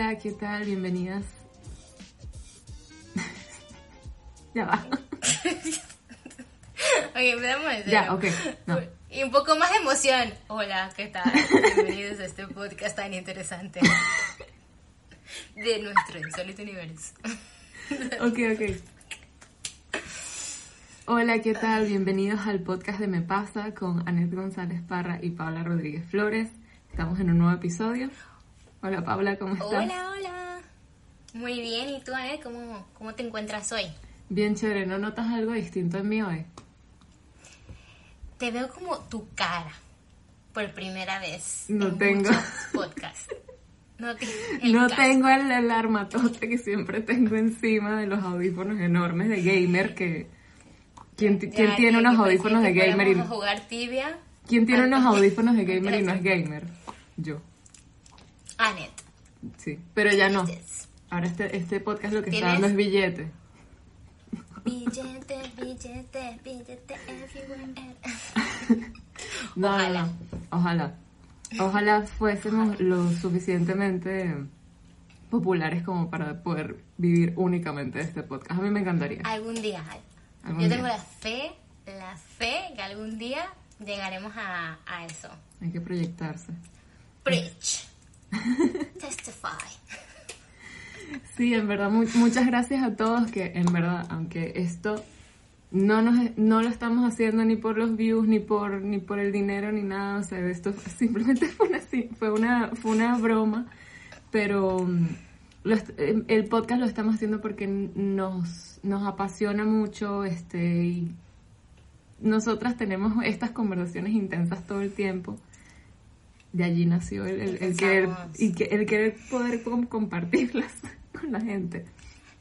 Hola, ¿qué tal? Bienvenidas. ya va. Ok, cero. Ya, ok. No. Y un poco más de emoción. Hola, ¿qué tal? Bienvenidos a este podcast tan interesante de nuestro insólito universo. Ok, ok. Hola, ¿qué tal? Bienvenidos al podcast de Me Pasa con Anet González Parra y Paula Rodríguez Flores. Estamos en un nuevo episodio. Hola, Paula, ¿cómo estás? Hola, hola. Muy bien, ¿y tú, Anet? ¿Cómo, ¿Cómo te encuentras hoy? Bien chévere, ¿no notas algo distinto en mí hoy? Te veo como tu cara por primera vez. No en tengo. muchos podcasts. No, te- tengo el, armatoste que siempre tengo encima de los audífonos enormes de gamer que... ¿Quién, Ya, quién tiene unos audífonos de gamer y, jugar tibia. ¿Quién tiene unos audífonos de gamer y no es gamer? Yo, Anet. sí. Pero ya no. Ahora este, este podcast lo que está dando es billete. Billete, billete, billete everywhere. No, Ojalá. no, Ojalá. Ojalá fuésemos lo suficientemente populares como para poder vivir únicamente de este podcast. A mí me encantaría. Algún día. Algún Yo día. tengo la fe, la fe que algún día llegaremos a, a eso. Hay que proyectarse. Preach. Testify. Sí, en verdad, mu- muchas gracias a todos que en verdad, aunque esto no nos no lo estamos haciendo ni por los views ni por ni por el dinero ni nada, o sea, esto simplemente fue una fue una fue una broma, pero mm, el el podcast lo estamos haciendo porque nos nos apasiona mucho este y nosotras tenemos estas conversaciones intensas todo el tiempo. De allí nació el, el- el querer y que el querer poder com- compartirlas con la gente.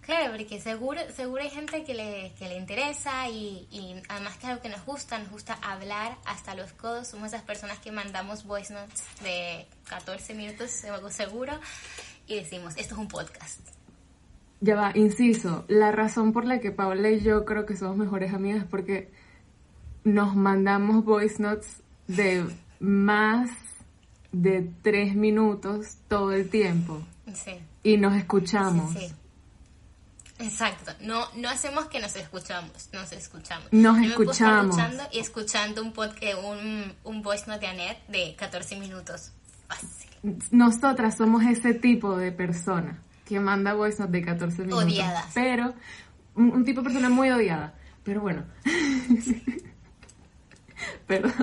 Claro, porque seguro, seguro hay gente que le, que le interesa y, y además que es algo que nos gusta, nos gusta hablar hasta los codos. Somos esas personas que mandamos voice notes de 14 minutos, seguro, y decimos, esto es un podcast. Ya va, inciso, la razón por la que Paula y yo creo que somos mejores amigas es porque nos mandamos voice notes de más de tres minutos todo el tiempo Sí. y nos escuchamos. Sí, sí. Exacto. No, no hacemos que nos escuchamos, nos escuchamos. Nos Yo me escuchamos. duchando y escuchando un, podcast, un, un voice note de Annette de 14 minutos. Fácil. Nosotras somos ese tipo de persona que manda voice notes de 14 minutos. Odiadas. Pero, un, un tipo de persona muy odiada. Pero bueno. Perdón.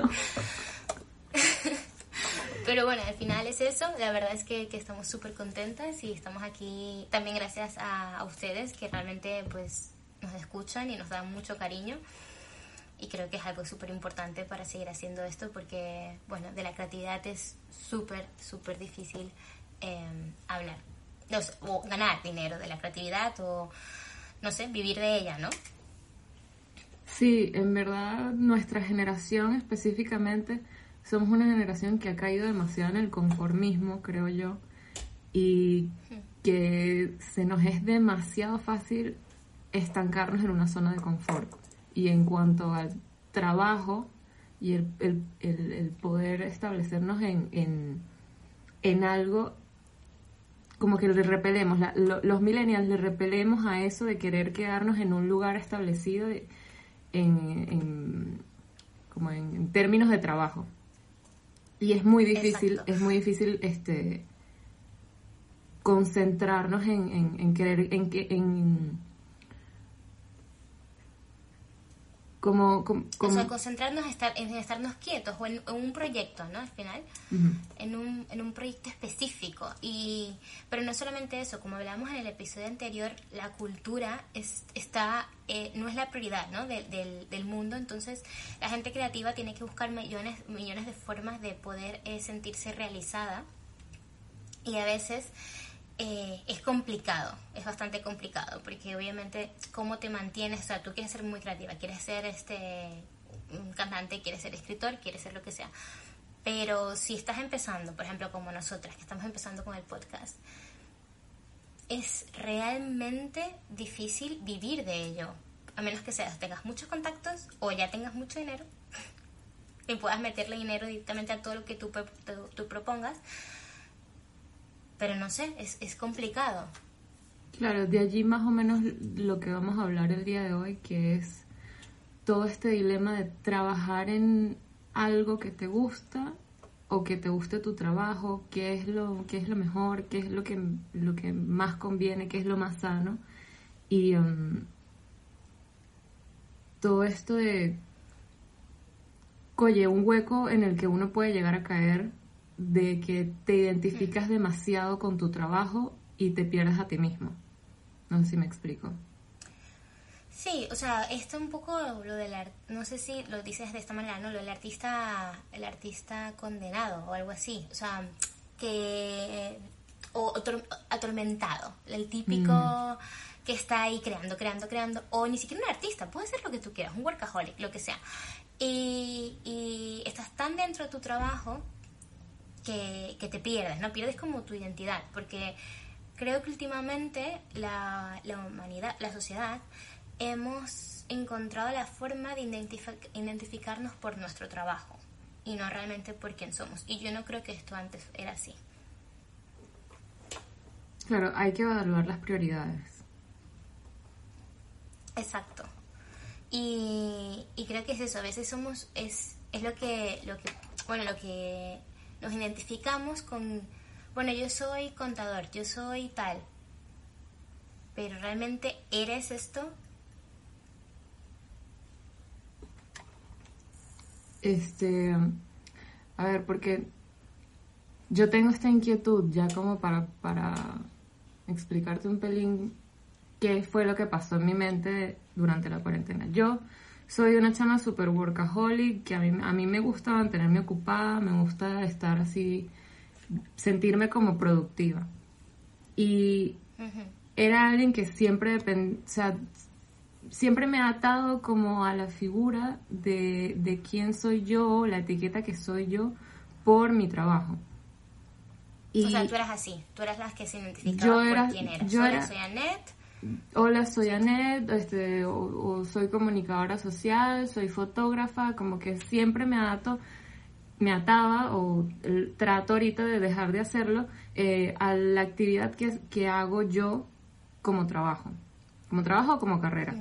Pero bueno, al final es eso. La verdad es que, que estamos súper contentas y estamos aquí también gracias a, ustedes que realmente pues nos escuchan y nos dan mucho cariño. Y creo que es algo súper importante para seguir haciendo esto porque, bueno, de la creatividad es súper, súper difícil eh, hablar. No sé, o ganar dinero de la creatividad o, no sé, vivir de ella, ¿no? Sí, en verdad nuestra generación específicamente somos una generación que ha caído demasiado en el conformismo, creo yo, y que se nos es demasiado fácil estancarnos en una zona de confort. Y en cuanto al trabajo y el, el- el- el poder establecernos en, en, en algo, como que le repelemos, la- lo- los millennials le repelemos a eso de querer quedarnos en un lugar establecido de- en, en- como en, en términos de trabajo. Y es muy difícil, Exacto. es muy difícil este concentrarnos en, en, en querer, en que, en como, como, O sea, concentrarnos en, estar, en estarnos quietos o en, un proyecto, ¿no? Al final, en, un, en un proyecto específico. Y, pero no solamente eso, como hablábamos en el episodio anterior, la cultura es, está, eh, no es la prioridad, ¿no? del, del mundo. Entonces, la gente creativa tiene que buscar millones, millones de formas de poder eh, sentirse realizada. Y a veces eh, es complicado, es bastante complicado, porque obviamente cómo te mantienes, o sea, tú quieres ser muy creativa, quieres ser este un cantante, quieres ser escritor, quieres ser lo que sea. Pero si estás empezando, por ejemplo, como nosotras, que estamos empezando con el podcast, es realmente difícil vivir de ello, a menos que seas, tengas muchos contactos o ya tengas mucho dinero y puedas meterle dinero directamente a todo lo que tú, tú propongas pero no sé, es, es complicado. Claro, de allí más o menos lo que vamos a hablar el día de hoy, que es todo este dilema de trabajar en algo que te gusta o que te guste tu trabajo, qué es lo, qué es lo mejor, qué es lo que, lo que más conviene, qué es lo más sano. Y um, todo esto de, oye, un hueco en el que uno puede llegar a caer de que te identificas demasiado con tu trabajo y te pierdes a ti mismo. No sé si me explico. Sí, o sea, esto un poco lo del no sé si lo dices de esta manera, no, lo del artista el artista condenado o algo así, o sea, que o atormentado, el típico mm. que está ahí creando, creando, creando o ni siquiera un artista, puede ser lo que tú quieras, un workaholic, lo que sea. Y, y estás tan dentro de tu trabajo que, te pierdes, ¿no? Pierdes como tu identidad, porque creo que últimamente la, humanidad, la sociedad, hemos encontrado la forma de identificarnos por nuestro trabajo y no realmente por quién somos. Y yo no creo que esto antes era así. Claro, hay que evaluar las prioridades. Exacto. Y, y creo que es eso, a veces somos, es, es lo que, lo que, bueno, lo que nos identificamos con, bueno, yo soy contador, yo soy tal, pero realmente eres esto. Este, a ver, porque yo tengo esta inquietud ya como para, para explicarte un pelín qué fue lo que pasó en mi mente durante la cuarentena. Yo soy una chama super workaholic, que a mí, a mí me gusta mantenerme ocupada, me gusta estar así, sentirme como productiva. Y era alguien que siempre, o sea, siempre me ha atado como a la figura de, de quién soy yo, la etiqueta que soy yo por mi trabajo. Y o sea, tú eras así, tú eras la que se identificaba por quién eras. Yo era, soy Annette, hola, soy Annette, este, o, soy comunicadora social, soy fotógrafa, como que siempre me ato, me ataba o trato ahorita de dejar de hacerlo eh, a la actividad que, que hago yo como trabajo, como trabajo o como carrera.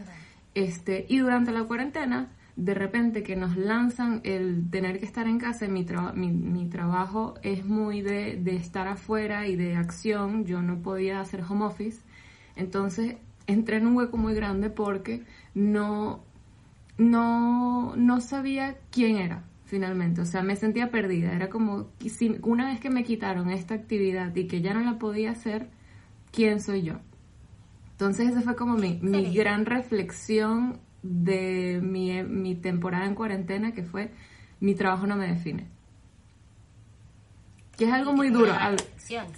Este, y durante la cuarentena, de repente que nos lanzan el tener que estar en casa, mi, mi, mi trabajo es muy de, de estar afuera y de acción, yo no podía hacer home office entonces entré en un hueco muy grande porque no, no, no sabía quién era finalmente, o sea, me sentía perdida, era como, si, una vez que me quitaron esta actividad y que ya no la podía hacer, ¿quién soy yo? Entonces esa fue como mi, mi gran reflexión de mi, mi temporada en cuarentena, que fue, mi trabajo no me define. Que es algo muy duro.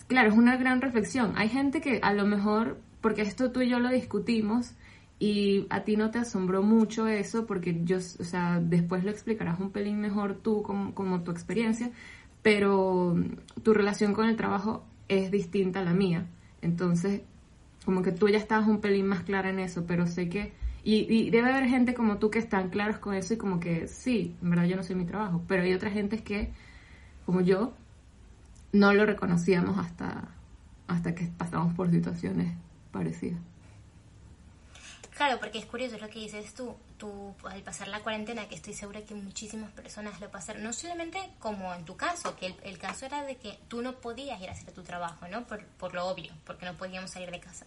Claro, es una gran reflexión. Hay gente que a lo mejor porque esto tú y yo lo discutimos y a ti no te asombró mucho eso porque yo, o sea, después lo explicarás un pelín mejor tú como, tu experiencia, pero tu relación con el trabajo es distinta a la mía. Entonces, como que tú ya estabas un pelín más clara en eso, pero sé que... Y, y, debe haber gente como tú que están claros con eso y como que sí, en verdad yo no soy mi trabajo, pero hay otras gentes que, como yo, no lo reconocíamos hasta, hasta que pasamos por situaciones parecida. Claro, porque es curioso lo que dices tú, tú al pasar la cuarentena, que estoy segura que muchísimas personas lo pasaron, no solamente como en tu caso, que el, caso era de que tú no podías ir a hacer tu trabajo, ¿no? Por, por lo obvio, porque no podíamos salir de casa,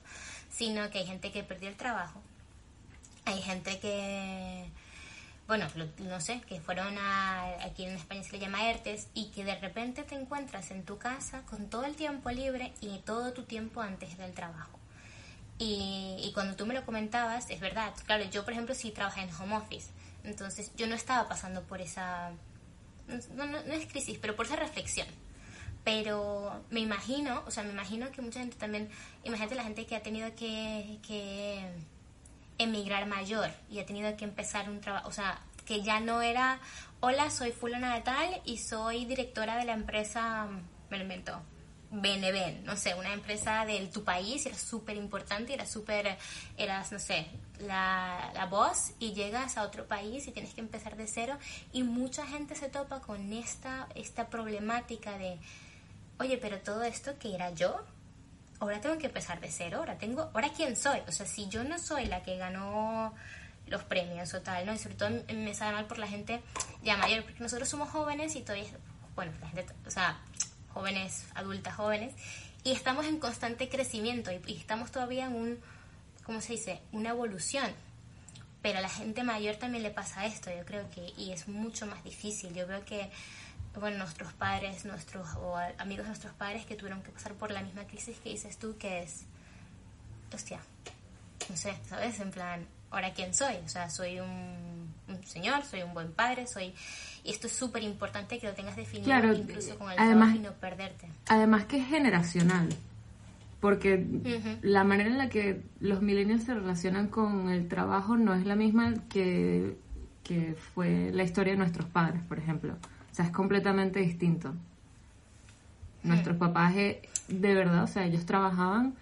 sino que hay gente que perdió el trabajo, hay gente que bueno, no sé, que fueron a, aquí en España se le llama ERTES, y que de repente te encuentras en tu casa con todo el tiempo libre y todo tu tiempo antes del trabajo. Y, cuando tú me lo comentabas, es verdad, claro, yo por ejemplo sí trabajé en home office, entonces yo no estaba pasando por esa, no, no, es crisis, pero por esa reflexión. Pero me imagino, o sea, me imagino que mucha gente también, imagínate la gente que ha tenido que, que emigrar mayor y ha tenido que empezar un trabajo, o sea, que ya no era, hola, soy fulana de tal y soy directora de la empresa, me lo invento, BNB, no sé, una empresa de tu país, era súper importante, era súper, eras, no sé, la, la voz y llegas a otro país y tienes que empezar de cero y mucha gente se topa con esta, esta problemática de, oye, pero todo esto que era yo, ahora tengo que empezar de cero, ahora tengo, ahora quién soy, o sea, si yo no soy la que ganó los premios o tal, ¿no? Y sobre todo me sabe mal por la gente ya mayor, porque nosotros somos jóvenes y todavía, bueno, la gente, o sea, jóvenes, adultas jóvenes, y estamos en constante crecimiento y, y estamos todavía en un, ¿cómo se dice?, una evolución. Pero a la gente mayor también le pasa esto, yo creo que, y es mucho más difícil. Yo veo que bueno, nuestros padres, nuestros o amigos de nuestros padres que tuvieron que pasar por la misma crisis que dices tú, que es, hostia, no sé, ¿sabes? En plan, ¿ahora quién soy? O sea, soy un, señor, soy un buen padre, soy... Y esto es súper importante que lo tengas definido incluso con el además, y no perderte. Además que es generacional, porque la manera en la que los millennials se relacionan con el trabajo no es la misma que, que fue la historia de nuestros padres, por ejemplo es completamente distinto. Nuestros mm. papás, eh, de verdad, o sea, ellos trabajaban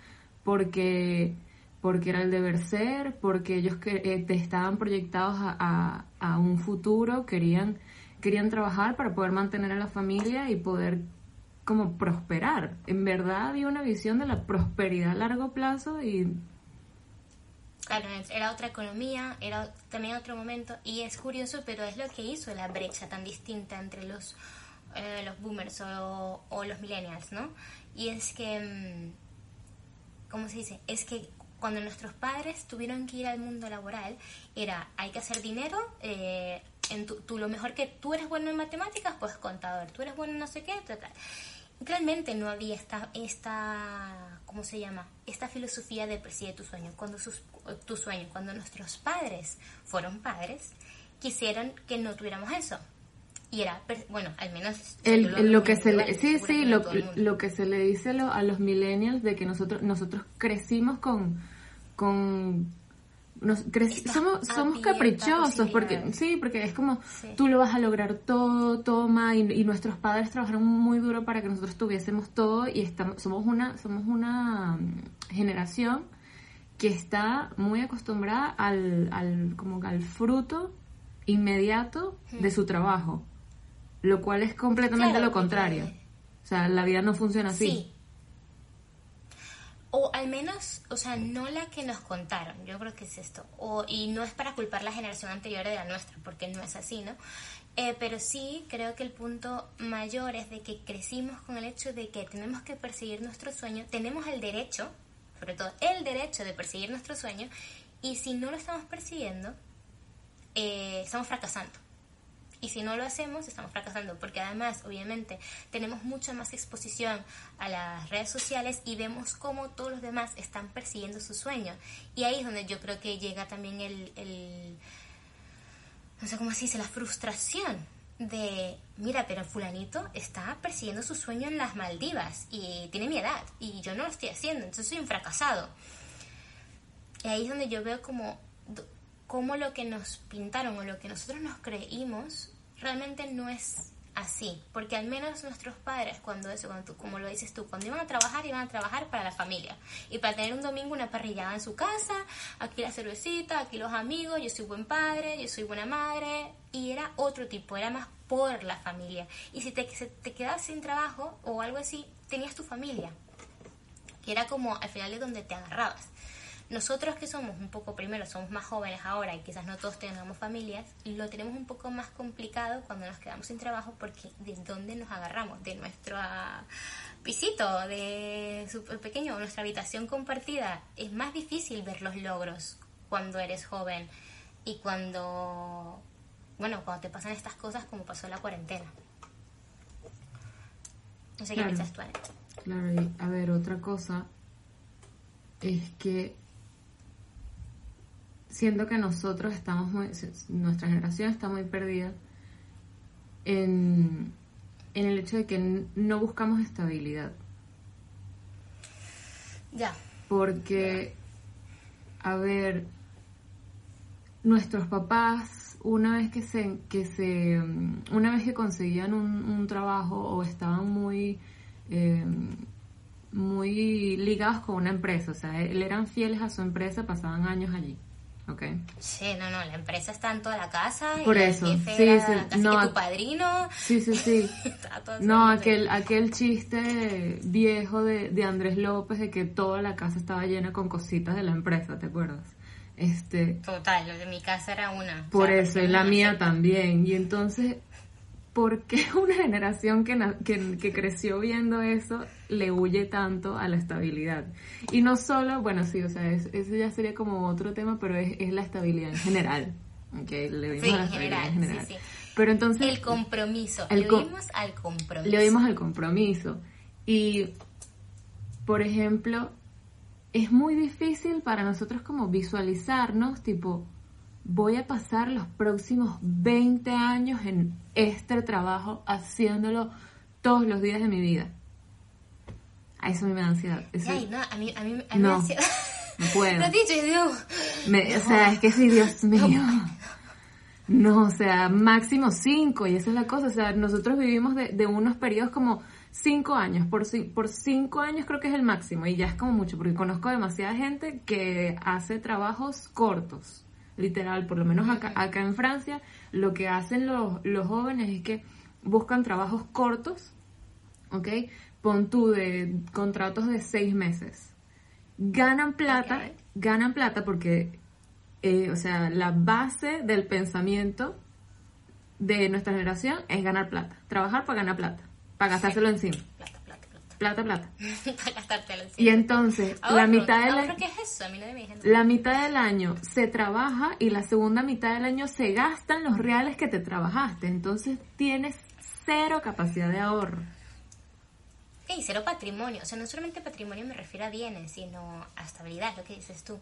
porque porque era el deber ser, porque ellos que, eh, estaban proyectados a, a, un futuro, querían, querían trabajar para poder mantener a la familia y poder como prosperar. En verdad había una visión de la prosperidad a largo plazo y... Claro, era otra economía, era también otro momento y es curioso, pero es lo que hizo la brecha tan distinta entre los, eh, los boomers o, o, los millennials, ¿no? Y es que, mm, ¿cómo se dice? Es que cuando nuestros padres tuvieron que ir al mundo laboral, era, hay que hacer dinero, eh, en tú lo mejor que tú eres bueno en matemáticas, pues contador, tú eres bueno en no sé qué, tal, Realmente no había esta, esta, ¿cómo se llama? Esta filosofía de persigue tu sueño. Cuando sus, tu sueño, cuando nuestros padres fueron padres, quisieron que no tuviéramos eso. Y era, bueno, al menos... lo, que se le, sí, sí, lo, lo, que se le dice a los millennials de que nosotros, nosotros crecimos con, con somos, somos caprichosos porque sí porque es como tú lo vas a lograr todo toma y, nuestros padres trabajaron muy duro para que nosotros tuviésemos todo y estamos somos una somos una mm, generación que está muy acostumbrada al, al como al fruto inmediato de su trabajo lo cual es completamente lo contrario. o sea la vida no funciona así o al menos, o sea, no la que nos contaron, yo creo que es esto, o, y no es para culpar la generación anterior de la nuestra, porque no es así, ¿no? Eh, pero sí creo que el punto mayor es de que crecimos con el hecho de que tenemos que perseguir nuestro sueño, tenemos el derecho, sobre todo el derecho de perseguir nuestro sueño, y si no lo estamos persiguiendo, eh, estamos fracasando. Y si no lo hacemos, estamos fracasando, porque además, obviamente, tenemos mucha más exposición a las redes sociales y vemos cómo todos los demás están persiguiendo su sueño. Y ahí es donde yo creo que llega también el, el no sé cómo se dice, la frustración de, mira, pero fulanito está persiguiendo su sueño en las Maldivas y tiene mi edad y yo no lo estoy haciendo, entonces soy un fracasado. Y ahí es donde yo veo como cómo lo que nos pintaron o lo que nosotros nos creímos realmente no es así, porque al menos nuestros padres cuando eso, cuando como lo dices tú, cuando iban a trabajar iban a trabajar para la familia y para tener un domingo una parrillada en su casa, aquí la cervecita, aquí los amigos, yo soy buen padre, yo soy buena madre y era otro tipo, era más por la familia y si te, te quedabas sin trabajo o algo así, tenías tu familia, que era como al final de donde te agarrabas. Nosotros que somos un poco, primero, somos más jóvenes ahora y quizás no todos tengamos familias, lo tenemos un poco más complicado cuando nos quedamos sin trabajo porque ¿de dónde nos agarramos? De nuestro ah, pisito, de súper pequeño, nuestra habitación compartida. Es más difícil ver los logros cuando eres joven y cuando bueno, cuando te pasan estas cosas como pasó la cuarentena. No sé qué piensas tú, Claro, y a ver, otra cosa es que siento que nosotros estamos muy, nuestra generación está muy perdida en, en el hecho de que no buscamos estabilidad. Ya. Porque, a ver, nuestros papás, una vez que se, que se, una vez que conseguían un, trabajo o estaban muy, eh, muy ligados con una empresa, o sea, él eran fieles a su empresa, pasaban años allí. Okay. Sí, no, no, la empresa está en toda la casa. Por y eso, sí, sí. no, que tu padrino. Sí, sí, sí. no, aquel, aquel chiste viejo de, de Andrés López de que toda la casa estaba llena con cositas de la empresa, ¿te acuerdas? Este, Total, lo de mi casa era una. Por eso, y la mía también. Y entonces, ¿por qué una generación que, que, creció viendo eso le huye tanto a la estabilidad? Y no solo, bueno, sí, o sea, eso ya sería como otro tema, pero es, la estabilidad en general. Okay, le sí, en general, Sí, sí. Pero entonces... El compromiso, le oímos al compromiso. Le oímos al compromiso. Y, por ejemplo, es muy difícil para nosotros como visualizarnos, tipo, voy a pasar los próximos 20 años en este trabajo haciéndolo todos los días de mi vida. A eso a mí me da ansiedad. Ay, no, a mí, a mí, a mí me da ansiedad. No puedo. Lo dicho, Dios. o sea, es que sí, Dios mío. No, o sea, máximo cinco, y esa es la cosa. O sea, nosotros vivimos de, de unos periodos como cinco años. Por, por cinco años creo que es el máximo, y ya es como mucho, porque conozco demasiada gente que hace trabajos cortos literal, por lo menos acá, acá en Francia, lo que hacen los, los jóvenes es que buscan trabajos cortos, ¿ok? Pon tú de contratos de seis meses. Ganan plata, ganan plata porque, eh, o sea, la base del pensamiento de nuestra generación es ganar plata. Trabajar para ganar plata, para gastárselo encima plata, plata. y entonces, la mitad del año... La mitad del año se trabaja y la segunda mitad del año se gastan los reales que te trabajaste. Entonces tienes cero capacidad de ahorro. Y cero patrimonio. O sea, no solamente patrimonio me refiero a bienes, sino a estabilidad, lo que dices tú.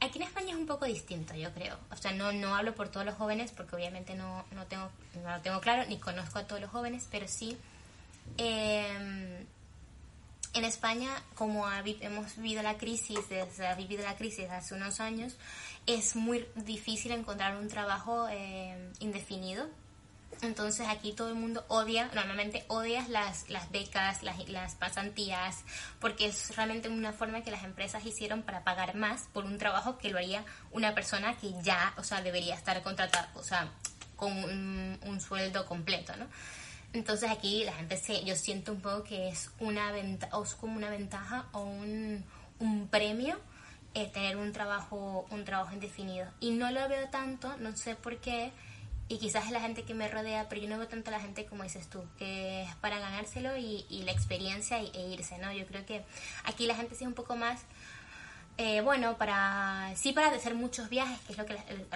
Aquí en España es un poco distinto, yo creo. O sea, no, no hablo por todos los jóvenes, porque obviamente no, no, tengo, no lo tengo claro, ni conozco a todos los jóvenes, pero sí... Eh, en España, como hemos vivido la crisis, desde ha vivido la crisis hace unos años, es muy difícil encontrar un trabajo eh, indefinido. Entonces aquí todo el mundo odia, normalmente odias las, las becas, las, las pasantías, porque es realmente una forma que las empresas hicieron para pagar más por un trabajo que lo haría una persona que ya, o sea, debería estar contratada, o sea, con un, un sueldo completo, ¿no? Entonces aquí la gente se, yo siento un poco que es una ventaja, o es como una ventaja o un, un premio eh, tener un trabajo, un trabajo indefinido. Y no lo veo tanto, no sé por qué, y quizás es la gente que me rodea, pero yo no veo tanto a la gente como dices tú, que es para ganárselo y, y la experiencia e irse, ¿no? Yo creo que aquí la gente sí es un poco más, eh, bueno, para, sí para hacer muchos viajes, que es lo que,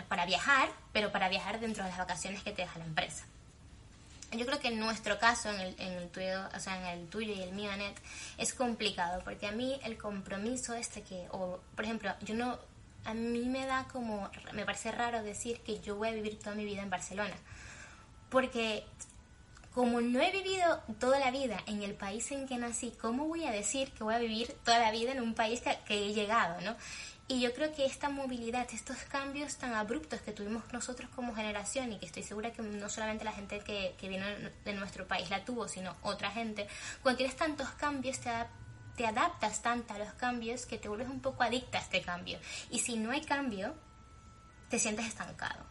para viajar, pero para viajar dentro de las vacaciones que te deja la empresa yo creo que en nuestro caso, en el, en el tuyo, o sea, en el tuyo y el mío, Anet, es complicado, porque a mí el compromiso este que, o por ejemplo, yo no, a mí me da como, me parece raro decir que yo voy a vivir toda mi vida en Barcelona, porque como no he vivido toda la vida en el país en que nací, ¿cómo voy a decir que voy a vivir toda la vida en un país que, que he llegado, no? Y yo creo que esta movilidad, estos cambios tan abruptos que tuvimos nosotros como generación y que estoy segura que no solamente la gente que, que vino de nuestro país la tuvo, sino otra gente, cuando tienes tantos cambios te, te adaptas tanto a los cambios que te vuelves un poco adicta a este cambio. Y si no hay cambio, te sientes estancado.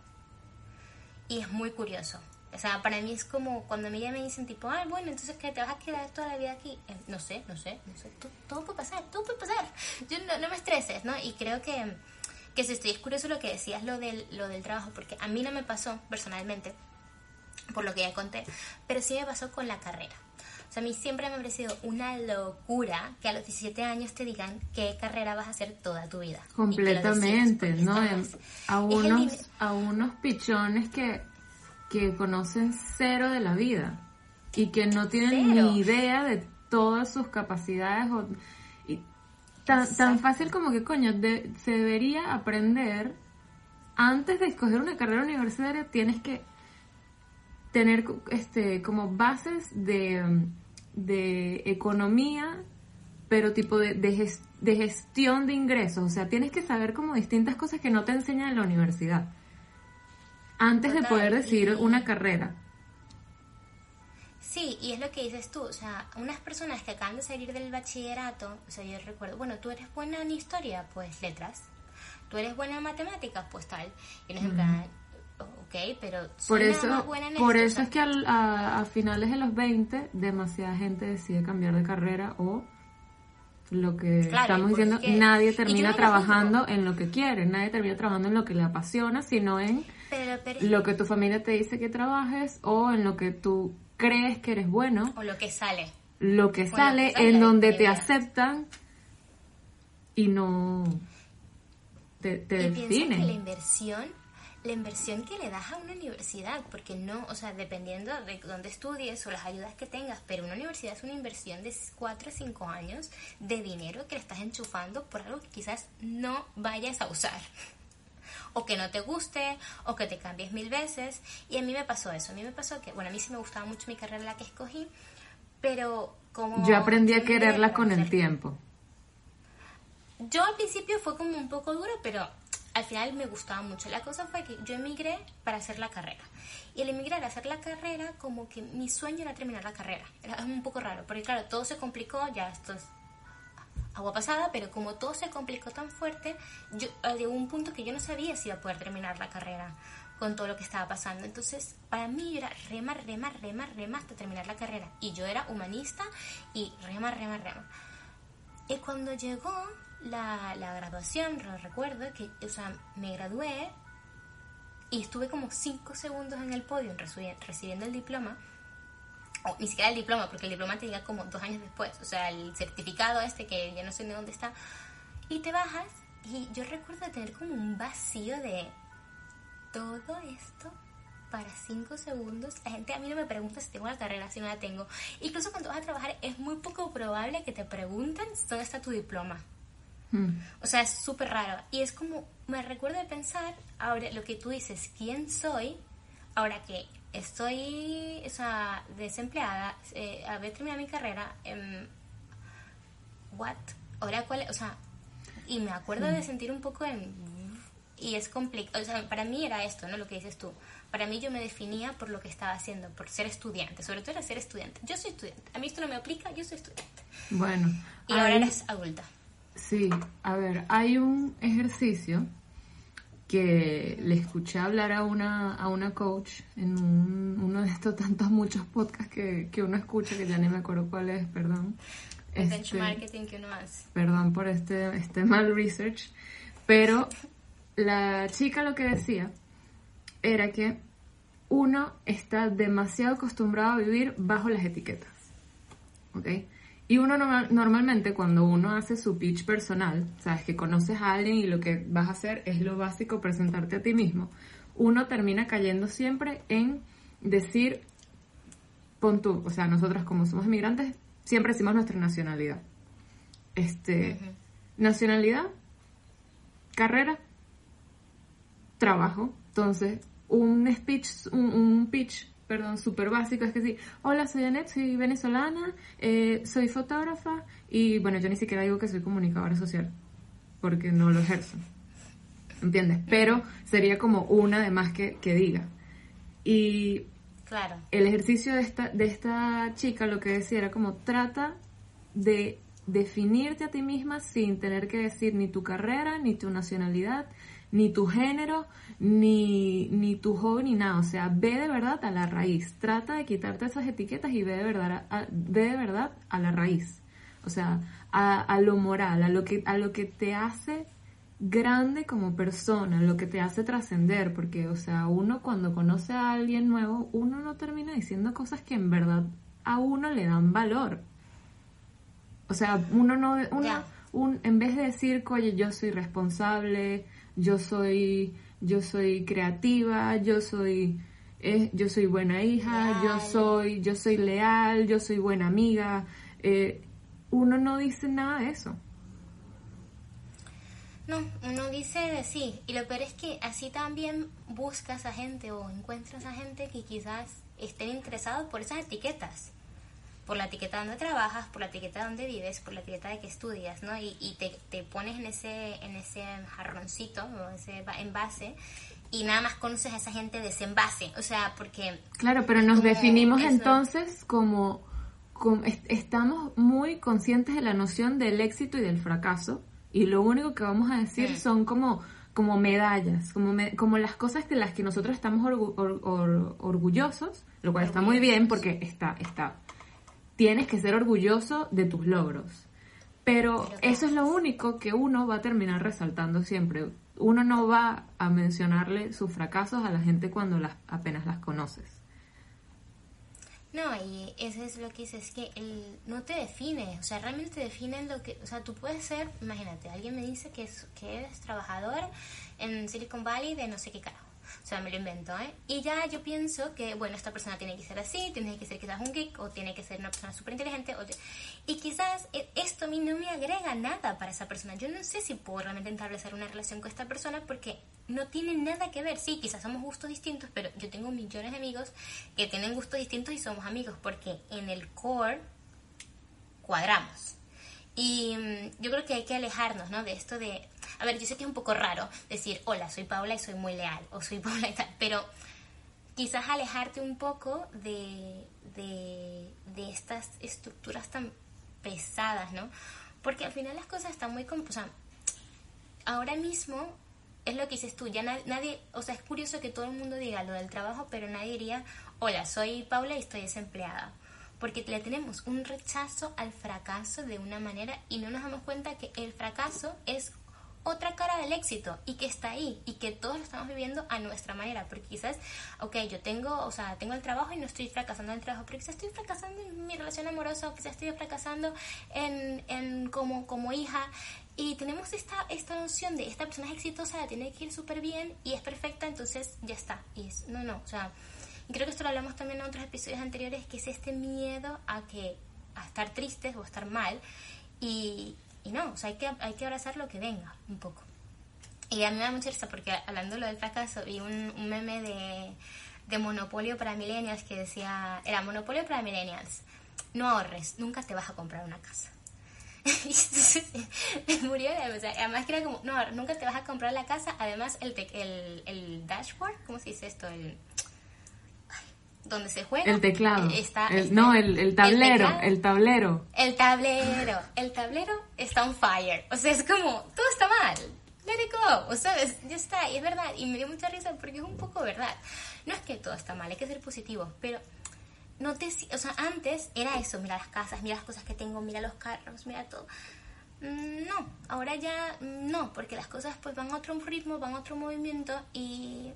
Y es muy curioso. O sea, para mí es como cuando a mí ya me dicen tipo, ah, bueno, entonces que te vas a quedar toda la vida aquí. Eh, no sé, no sé, no sé. Todo, puede pasar, todo puede pasar. Yo no, me estreses, ¿no? Y creo que, que si estoy es curioso lo que decías, lo del, lo del trabajo, porque a mí no me pasó personalmente, por lo que ya conté, pero sí me pasó con la carrera. O sea, a mí siempre me ha parecido una locura que a los 17 años te digan qué carrera vas a hacer toda tu vida. Completamente, ¿no? A unos, a unos pichones que que conocen cero de la vida y que no tienen ni idea de todas sus capacidades o tan, tan fácil como que coño se debería aprender antes de escoger una carrera universitaria tienes que tener este como bases de, de economía pero tipo de, de, gestión de ingresos. O sea tienes que saber como distintas cosas que no te enseñan en la universidad antes de poder decidir una carrera. Sí, y es lo que dices tú, o sea, unas personas que acaban de salir del bachillerato, o sea, yo recuerdo, bueno, tú eres buena en historia, pues letras, tú eres buena en matemáticas, pues tal, y no es en plan, ok, pero por eso, más buena en Por eso es que a, finales de los 20, demasiada gente decide cambiar de carrera o lo que estamos diciendo, nadie termina trabajando en lo que quiere, nadie termina trabajando en lo que le apasiona, sino en lo que tu familia te dice que trabajes o en lo que tú crees que eres bueno. O lo que sale. Lo que, sale, en donde te aceptan y no te, te y que la inversión, la inversión que le das a una universidad, porque no, o sea, dependiendo de dónde estudies o las ayudas que tengas, pero una universidad es una inversión de 4 o 5 años de dinero que le estás enchufando por algo que quizás no vayas a usar o que no te guste, o que te cambies mil veces. Y a mí me pasó eso, a mí me pasó que, bueno, a mí sí me gustaba mucho mi carrera la que escogí, pero como... Yo aprendí a quererla con el tiempo. Yo al principio fue como un poco duro, pero al final me gustaba mucho. La cosa fue que yo emigré para hacer la carrera. Y al emigrar a hacer la carrera, como que mi sueño era terminar la carrera. Era un poco raro, porque claro, todo se complicó, ya esto es agua pasada, pero como todo se complicó tan fuerte, yo eh, llegó un punto que yo no sabía si iba a poder terminar la carrera con todo lo que estaba pasando. Entonces, para mí era remar, remar, remar, remar hasta terminar la carrera. Y yo era humanista y remar, remar, remar. Y cuando llegó la, la graduación, recuerdo, que, o sea, me gradué y estuve como cinco segundos en el podio recibiendo el diploma o ni siquiera el diploma, porque el diploma te llega como dos años después, o sea, el certificado este que ya no sé de dónde está, y te bajas y yo recuerdo tener como un vacío de todo esto para cinco segundos. La gente a mí no me pregunta si tengo una carrera, si no la tengo. Incluso cuando vas a trabajar es muy poco probable que te pregunten dónde está tu diploma. Hmm. O sea, es súper raro. Y es como, me recuerdo de pensar, ahora lo que tú dices, ¿quién soy? Ahora que estoy o sea, desempleada, eh, haber terminado mi carrera, en ¿what? Ahora cuál, o sea, y me acuerdo de sentir un poco en y es complicado, o sea, para mí era esto, ¿no? Lo que dices tú. Para mí yo me definía por lo que estaba haciendo, por ser estudiante, sobre todo era ser estudiante. Yo soy estudiante, a mí esto no me aplica, yo soy estudiante. Bueno. Y ahora eres adulta. Sí, a ver, hay un ejercicio que le escuché hablar a una, a una coach en uno de estos tantos muchos podcasts que, que, uno escucha, que ya ni me acuerdo cuál es, perdón. El este, benchmarking que uno hace. Perdón por este, este mal research, pero la chica lo que decía era que uno está demasiado acostumbrado a vivir bajo las etiquetas. ¿Ok? Y uno normalmente cuando uno hace su pitch personal, sabes que conoces a alguien y lo que vas a hacer es lo básico, presentarte a ti mismo, uno termina cayendo siempre en decir, pon tú, o sea, nosotros como somos inmigrantes, siempre decimos nuestra nacionalidad. Este, nacionalidad, carrera, trabajo. Entonces, un speech, un pitch perdón, súper básico, es que sí, hola, soy Anet, soy venezolana, eh, soy fotógrafa y bueno, yo ni siquiera digo que soy comunicadora social, porque no lo ejerzo, ¿entiendes? Pero sería como una de más que, que diga. Y claro. el ejercicio de esta, de esta chica lo que decía era como trata de definirte a ti misma sin tener que decir ni tu carrera, ni tu nacionalidad, ni tu género, ni, ni tu joven, ni nada. O sea, ve de verdad a la raíz. Trata de quitarte esas etiquetas y ve de verdad a, ve de verdad a la raíz. O sea, a, a, lo moral, a lo, que, a lo que te hace grande como persona, lo que te hace trascender, porque, o sea, uno cuando conoce a alguien nuevo, uno no termina diciendo cosas que en verdad a uno le dan valor. O sea, uno no, uno, un, en vez de decir, oye, yo soy responsable, yo soy, yo soy creativa, yo soy es yo soy buena hija, yo soy, yo soy leal, yo soy buena amiga. Eh, uno no dice nada de eso. No, uno dice sí, y lo peor es que así también buscas a gente o encuentras a gente que quizás estén interesados por esas etiquetas, por la etiqueta donde trabajas, por la etiqueta donde vives, por la etiqueta de que estudias, ¿no? Y, y te, te, pones en ese, en ese jarroncito o ese envase y nada más conoces a esa gente de ese envase, o sea, porque... Claro, pero nos definimos entonces como, como estamos muy conscientes de la noción del éxito y del fracaso y lo único que vamos a decir mm. son como como medallas, como, como las cosas de las que nosotros estamos orgullosos, lo cual está muy bien porque está, está, tienes que ser orgulloso de tus logros. Pero eso es lo único que uno va a terminar resaltando siempre. Uno no va a mencionarle sus fracasos a la gente cuando las, apenas las conoces. No, y eso es lo que dices, es que el, no te define, o sea, realmente te define lo que, o sea, tú puedes ser, imagínate, alguien me dice que, es, que eres trabajador en Silicon Valley de no sé qué carajo, o sea, me lo invento, ¿eh? Y ya yo pienso que, bueno, esta persona tiene que ser así, tiene que ser quizás un geek, o tiene que ser una persona súper inteligente, y quizás e, esto a mí no me agrega nada para esa persona. Yo no sé si puedo realmente establecer una relación con esta persona porque no tiene nada que ver. Sí, quizás somos gustos distintos, pero yo tengo millones de amigos que tienen gustos distintos y somos amigos porque en el core cuadramos. Y mm, yo creo que hay que alejarnos, ¿no? De esto de... A ver, yo sé que es un poco raro decir, hola, soy Paula y soy muy leal, o soy Paula y tal, pero quizás alejarte un poco de, de, de estas estructuras tan pesadas, ¿no? Porque al final las cosas están muy... O sea, ahora mismo es lo que dices tú, ya nadie, o sea, es curioso que todo el mundo diga lo del trabajo, pero nadie diría, hola, soy Paula y estoy desempleada porque le tenemos un rechazo al fracaso de una manera y no nos damos cuenta que el fracaso es otra cara del éxito y que está ahí y que todos lo estamos viviendo a nuestra manera, porque quizás, ok, yo tengo, o sea, tengo el trabajo y no estoy fracasando en el trabajo, pero quizás estoy fracasando en mi relación amorosa o quizás estoy fracasando en, en como, como hija y tenemos esta, esta noción de esta persona es exitosa, la tiene que ir súper bien y es perfecta, entonces ya está. Y es, no, no, o sea, creo que esto lo hablamos también en otros episodios anteriores, que es este miedo a que a estar tristes o estar mal. Y, y no, o sea, hay que, hay que abrazar lo que venga, un poco. Y a mí me da mucha risa porque hablando lo del fracaso, vi un, un meme de, de Monopolio para Millennials que decía, era Monopolio para Millennials, no ahorres, nunca te vas a comprar una casa. y me murió de o sea, además que era como, no, nunca te vas a comprar la casa, además el, el, el dashboard, ¿cómo se dice esto? El, donde se juega. El teclado. Está, no, el, tablero, el, tablero. El tablero. El tablero está on fire. O sea, es como, todo está mal. Let it go. O sea, ya está. Y es verdad. Y me dio mucha risa porque es un poco verdad. No es que todo está mal, hay que ser positivo. Pero no te... O sea, antes era eso. Mira las casas, mira las cosas que tengo, mira los carros, mira todo. Mm, no, ahora ya no, porque las cosas pues van a otro ritmo, van a otro movimiento y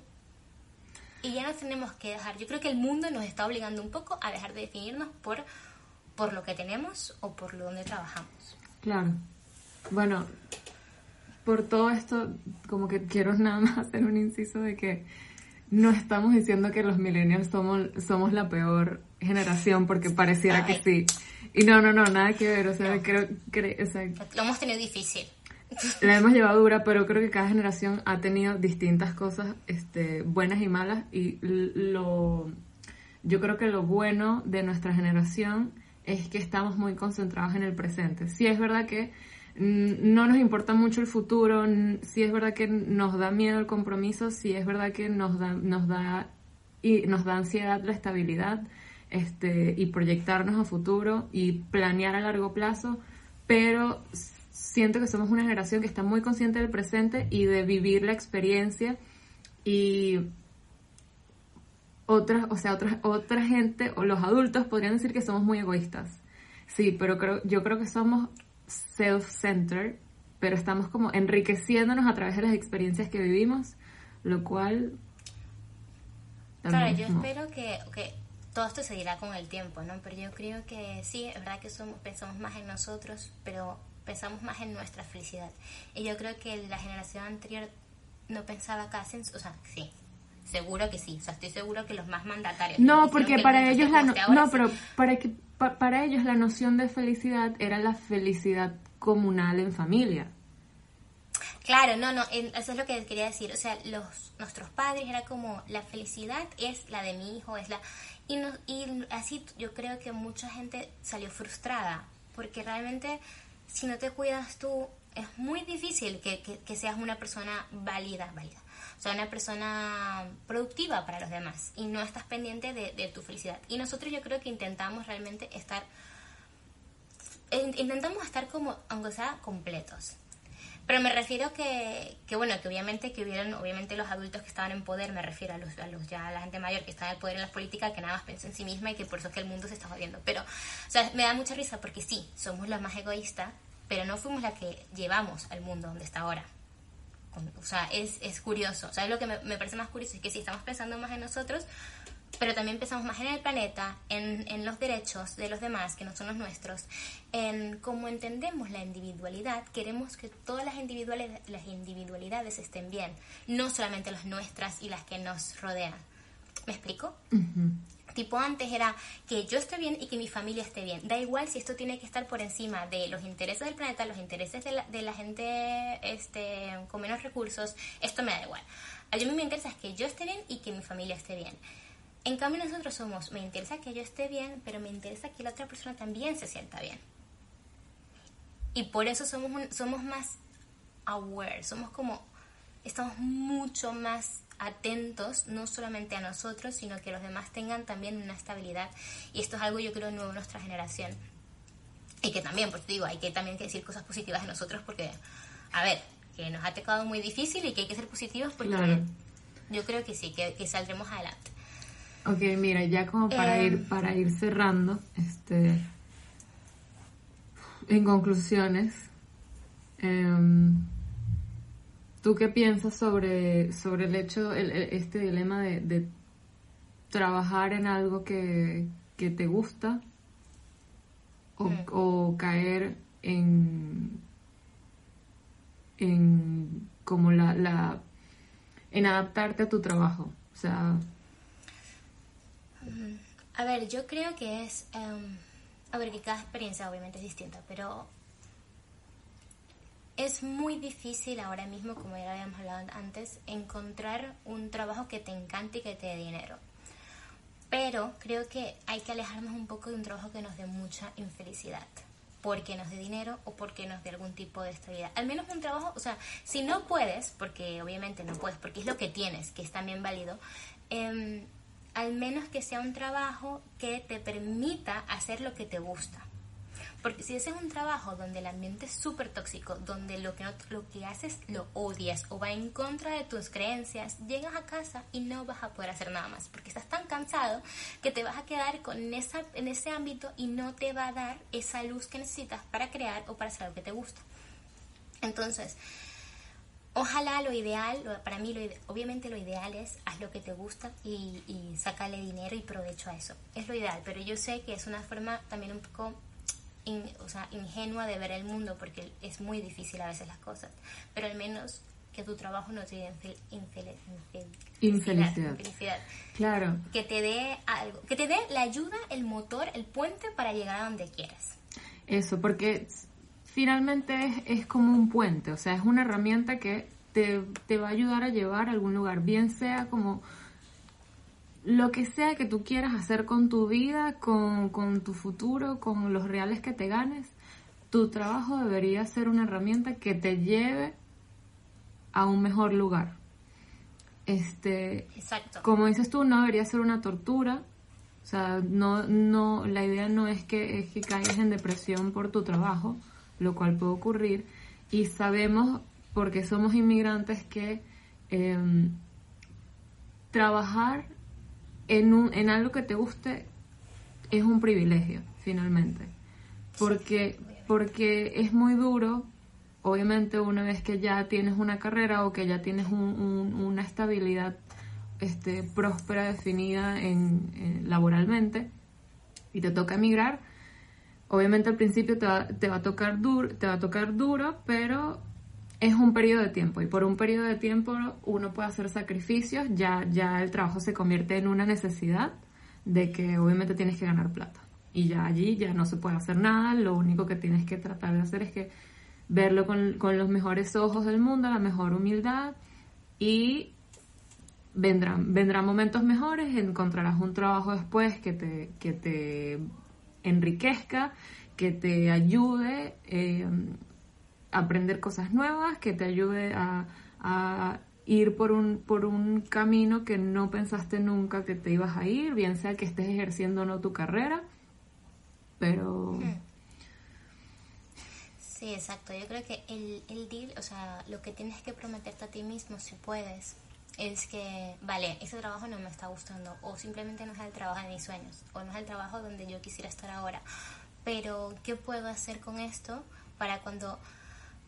y ya nos tenemos que dejar. Yo creo que el mundo nos está obligando un poco a dejar de definirnos por, por lo que tenemos o por lo donde trabajamos. Claro. Bueno, por todo esto, como que quiero nada más hacer un inciso de que no estamos diciendo que los millennials somos, somos la peor generación, porque pareciera que sí. Y no, no, no, nada que ver. O sea, creo, que lo hemos tenido difícil la hemos llevado dura, pero creo que cada generación ha tenido distintas cosas este, buenas y malas y lo yo creo que lo bueno de nuestra generación es que estamos muy concentrados en el presente. Sí es verdad que no nos importa mucho el futuro, sí es verdad que nos da miedo el compromiso, sí es verdad que nos da, nos da, y nos da ansiedad la estabilidad este, y proyectarnos a futuro y planear a largo plazo, pero siento que somos una generación que está muy consciente del presente y de vivir la experiencia y otras, o sea, otra, otra gente o los adultos podrían decir que somos muy egoístas. Sí, pero creo, yo creo que somos self-centered, pero estamos como enriqueciéndonos a través de las experiencias que vivimos, lo cual... Claro, yo espero que, que todo esto seguirá con el tiempo, ¿no? Pero yo creo que sí, es verdad que somos, pensamos más en nosotros, pero pensamos más en nuestra felicidad. Y yo creo que la generación anterior no pensaba casi en, o sea, sí, seguro que sí. O sea, estoy seguro que los más mandatarios. No, porque para ellos la no, pero para que para ellos la noción de felicidad era la felicidad comunal en familia. Claro, no, no, eso es lo que quería decir. O sea, los nuestros padres era como la felicidad es la de mi hijo, es la y no, y así yo creo que mucha gente salió frustrada porque realmente si no te cuidas tú es muy difícil que, que, seas una persona válida, válida. O sea, una persona productiva para los demás y no estás pendiente de, de tu felicidad. Y nosotros yo creo que intentamos realmente estar, intentamos estar como, aunque sea, completos. Pero me refiero que, que bueno, que obviamente que hubieron, obviamente los adultos que estaban en poder, me refiero a los, a los ya a la gente mayor que está en el poder en las políticas, que nada más pensó en sí misma y que por eso es que el mundo se está jodiendo. Pero, o sea, me da mucha risa porque sí, somos los más egoístas, pero no fuimos la que llevamos al mundo donde está ahora. O sea, es, es curioso. O sea, es lo que me, me parece más curioso es que si estamos pensando más en nosotros, pero también pensamos más en el planeta, en, en, los derechos de los demás, que no son los nuestros, en cómo entendemos la individualidad, queremos que todas las individualidades, las individualidades estén bien, no solamente las nuestras y las que nos rodean. ¿Me explico? Tipo antes era que yo esté bien y que mi familia esté bien. Da igual si esto tiene que estar por encima de los intereses del planeta, los intereses de la, de la gente este, con menos recursos, esto me da igual. A mí me interesa que yo esté bien y que mi familia esté bien. En cambio nosotros somos, me interesa que yo esté bien, pero me interesa que la otra persona también se sienta bien. Y por eso somos, somos más aware, somos como, estamos mucho más atentos, no solamente a nosotros, sino que los demás tengan también una estabilidad. Y esto es algo yo creo nuevo en nuestra generación. Y que también, pues digo, hay que también decir cosas positivas de nosotros porque, a ver, que nos ha tocado muy difícil y que hay que ser positivos porque yo creo que sí, que saldremos adelante. Ok, mira, ya como para ir em. para ir cerrando, este, en conclusiones, em, ¿tú qué piensas sobre, sobre el hecho, este dilema de, trabajar en algo que, te gusta o, o, caer en, en como la, la, en adaptarte a tu trabajo? O sea, a ver, yo creo que es... Em, a ver, que cada experiencia obviamente es distinta, pero es muy difícil ahora mismo, como ya habíamos hablado antes, encontrar un trabajo que te encante y que te dé dinero. Pero creo que hay que alejarnos un poco de un trabajo que nos dé mucha infelicidad. Porque nos dé dinero o porque nos dé algún tipo de estabilidad. Al menos un trabajo, o sea, si no puedes, porque obviamente no puedes, porque es lo que tienes, que es también válido, eh, al menos que sea un trabajo que te permita hacer lo que te gusta. Porque si ese es un trabajo donde el ambiente es súper tóxico, donde lo que, lo que haces lo odias o va en contra de tus creencias, llegas a casa y no vas a poder hacer nada más. Porque estás tan cansado que te vas a quedar con esa, en ese ámbito y no te va a dar esa luz que necesitas para crear o para hacer lo que te gusta. Entonces, Ojalá lo ideal, para mí lo, obviamente lo ideal es haz lo que te gusta y, y sácale dinero y provecho a eso. Es lo ideal, pero yo sé que es una forma también un poco o sea, ingenua de ver el mundo porque es muy difícil a veces las cosas. Pero al menos que tu trabajo no te dé infelicidad. Claro. Que te dé algo, que te dé la ayuda, el motor, el puente para llegar a donde quieras. Eso, porque finalmente es, como un puente, o sea, es una herramienta que te, va a ayudar a llevar a algún lugar, bien sea como lo que sea que tú quieras hacer con tu vida, con, con tu futuro, con los reales que te ganes, tu trabajo debería ser una herramienta que te lleve a un mejor lugar. Este, Exacto. Como dices tú, no debería ser una tortura. O sea, no, no, la idea no es que, es que caigas en depresión por tu trabajo, lo cual puede ocurrir, y sabemos, porque somos inmigrantes, que em, trabajar en, un, en algo que te guste es un privilegio, finalmente, porque, porque es muy duro, obviamente una vez que ya tienes una carrera o que ya tienes una estabilidad este, próspera definida en, laboralmente y te toca emigrar, Obviamente al principio te va, a tocar duro, te va a tocar duro, pero es un periodo de tiempo y por un periodo de tiempo uno puede hacer sacrificios, ya, ya el trabajo se convierte en una necesidad de que obviamente tienes que ganar plata. Y ya allí ya no se puede hacer nada, lo único que tienes que tratar de hacer es que verlo con, con los mejores ojos del mundo, la mejor humildad y vendrán, vendrán momentos mejores, encontrarás un trabajo después que te, que te enriquezca, que te ayude eh, a aprender cosas nuevas, que te ayude a, a, ir por un, por un camino que no pensaste nunca que te ibas a ir, bien sea que estés ejerciendo o no tu carrera, pero... Hmm. Sí, exacto. Yo creo que el, el deal, o sea, lo que tienes que prometerte a ti mismo, si puedes, es que, vale, ese trabajo no me está gustando o simplemente no es el trabajo de mis sueños o no es el trabajo donde yo quisiera estar ahora. Pero, ¿qué puedo hacer con esto para cuando,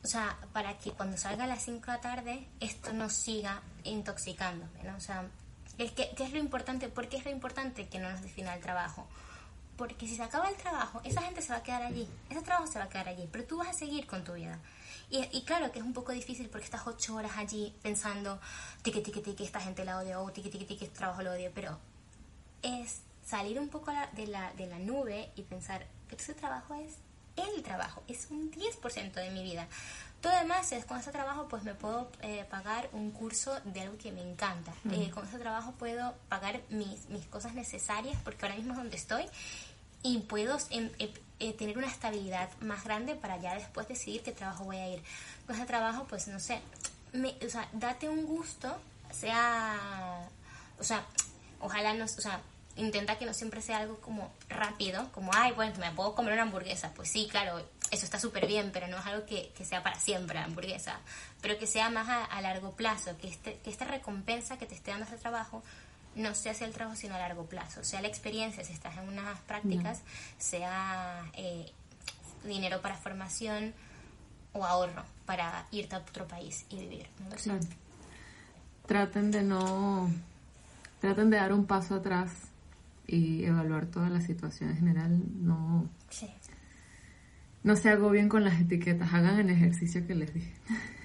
o sea, para que cuando salga a las 5 de la tarde esto no siga intoxicándome, ¿no? O sea, ¿qué, ¿qué es lo importante? ¿Por qué es lo importante que no nos defina el trabajo? Porque si se acaba el trabajo, esa gente se va a quedar allí, ese trabajo se va a quedar allí, pero tú vas a seguir con tu vida. Y, claro que es un poco difícil porque estás ocho horas allí pensando, tiqui, tiqui, tiqui, esta gente la odio, o tiqui, tiqui, tiqui, este trabajo lo odio, pero es salir un poco de la, de la nube y pensar, pero ese trabajo es el trabajo, es un 10% de mi vida. Todo demás es con ese trabajo pues me puedo eh, pagar un curso de algo que me encanta. Eh, con ese trabajo puedo pagar mis, mis cosas necesarias porque ahora mismo es donde estoy y puedo em, em, eh, tener una estabilidad más grande para ya después decidir qué trabajo voy a ir. Con ese trabajo, pues no sé, me, o sea, date un gusto, sea, o sea, ojalá no, o sea, intenta que no siempre sea algo como rápido, como, ay, bueno, me puedo comer una hamburguesa. Pues sí, claro, eso está súper bien, pero no es algo que, que, sea para siempre la hamburguesa, pero que sea más a, a largo plazo, que, este, que esta recompensa que te esté dando ese trabajo no sea hacia el trabajo, sino a largo plazo. Sea la experiencia, si estás en unas prácticas, sea eh, dinero para formación o ahorro para irte a otro país y vivir. Traten de no, traten de dar un paso atrás y evaluar toda la situación en general. No, no se agobien con las etiquetas, hagan el ejercicio que les dije.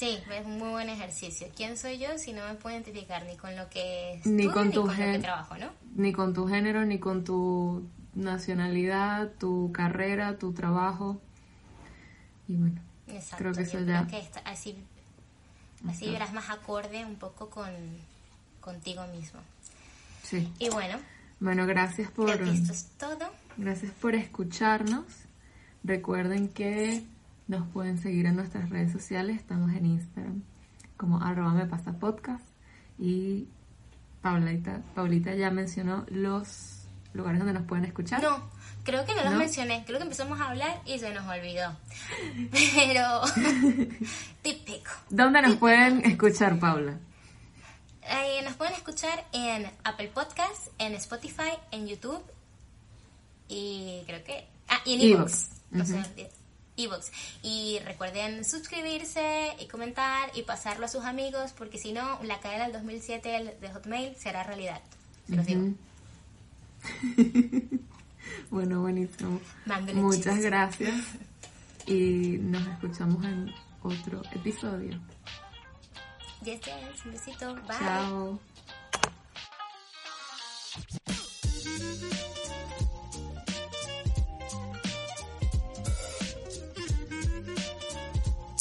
Sí, es un muy buen ejercicio. ¿Quién soy yo si no me puedo identificar ni con lo que ni con tu ni con lo que trabajo, ¿no? Ni con tu género, ni con tu nacionalidad, tu carrera, tu trabajo. Y bueno, creo que eso ya... así así verás más acorde un poco con contigo mismo. Sí. Y bueno. Bueno, gracias por... esto es todo. Gracias por escucharnos. Recuerden que nos pueden seguir en nuestras redes sociales, estamos en Instagram como arroba me pasa podcast y Paulita, Paulita ya mencionó los lugares donde nos pueden escuchar. No, creo que no los mencioné, creo que empezamos a hablar y se nos olvidó. Pero típico. ¿Dónde nos pueden escuchar, Paula? Eh, nos pueden escuchar en Apple Podcast, en Spotify, en YouTube y creo que... Ah, y en Evox. No y recuerden suscribirse y comentar y pasarlo a sus amigos, porque si no, la cadena del 2007 de Hotmail será realidad. bueno, buenísimo. Muchas gracias y nos escuchamos en otro episodio. Y este es un besito. Bye. Chao.